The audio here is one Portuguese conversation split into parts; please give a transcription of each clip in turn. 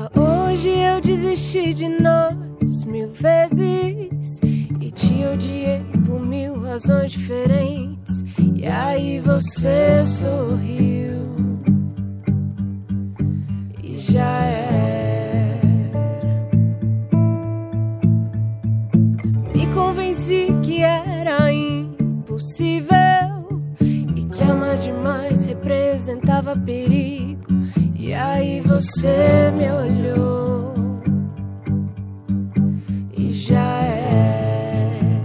Só hoje eu desisti de nós mil vezes e te odiei por mil razões diferentes. E aí você sorriu e já você me olhou e já era.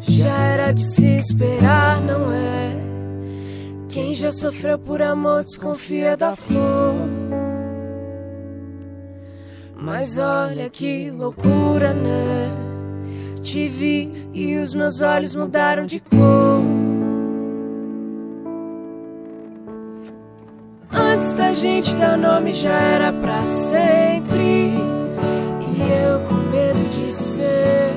Já era de se esperar, não é? Quem já sofreu por amor desconfia da flor. Mas olha que loucura, né? Te vi e os meus olhos mudaram de cor. Antes da gente dar nome já era pra sempre. E eu com medo de ser.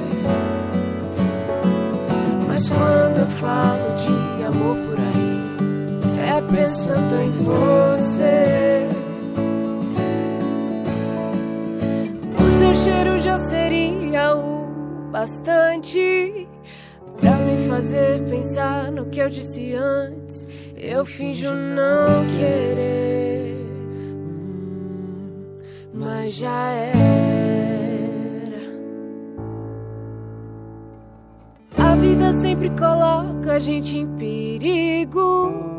Mas quando eu falo de amor por aí, é pensando em você. O seu cheiro já seria o bastante pra me fazer pensar no que eu disse antes. Eu finjo não querer, hum, mas já era. A vida sempre coloca a gente em perigo.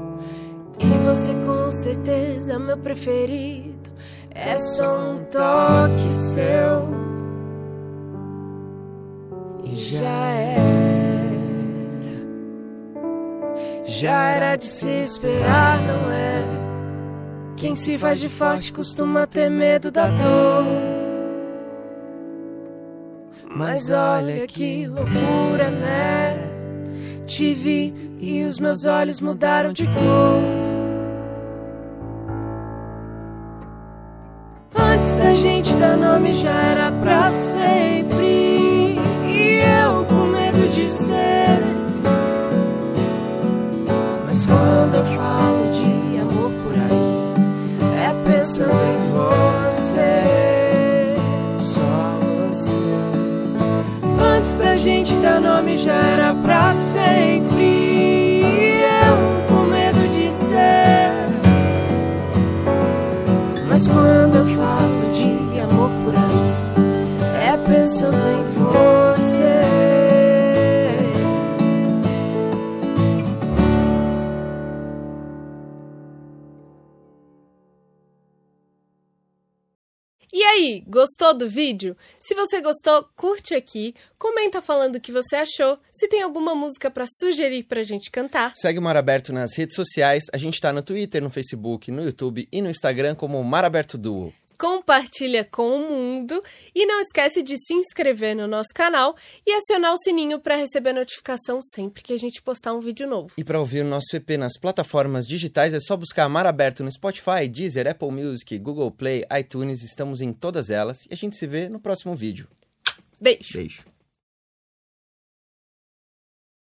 E você com certeza meu preferido. É só um toque seu. E já era. Já era de se esperar, não é? Quem se faz de forte costuma ter medo da dor. Mas olha que loucura, né? Te vi e os meus olhos mudaram de cor. Antes da gente dar nome já era pra sempre. Gente dar nome já era pra sempre. Eu com medo de ser. Mas quando eu falo de amor por aí, é pensando em você. E aí, gostou do vídeo? Se você gostou, curte aqui, comenta falando o que você achou, se tem alguma música pra sugerir pra gente cantar. Segue o Mar Aberto nas redes sociais. A gente tá no Twitter, no Facebook, no YouTube e no Instagram como Mar Aberto Duo. Compartilha com o mundo e não esquece de se inscrever no nosso canal e acionar o sininho pra receber notificação sempre que a gente postar um vídeo novo. E para ouvir o nosso EP nas plataformas digitais é só buscar Mar Aberto no Spotify, Deezer, Apple Music, Google Play, iTunes. Estamos em todas elas e a gente se vê no próximo vídeo. Beijo! Beijo.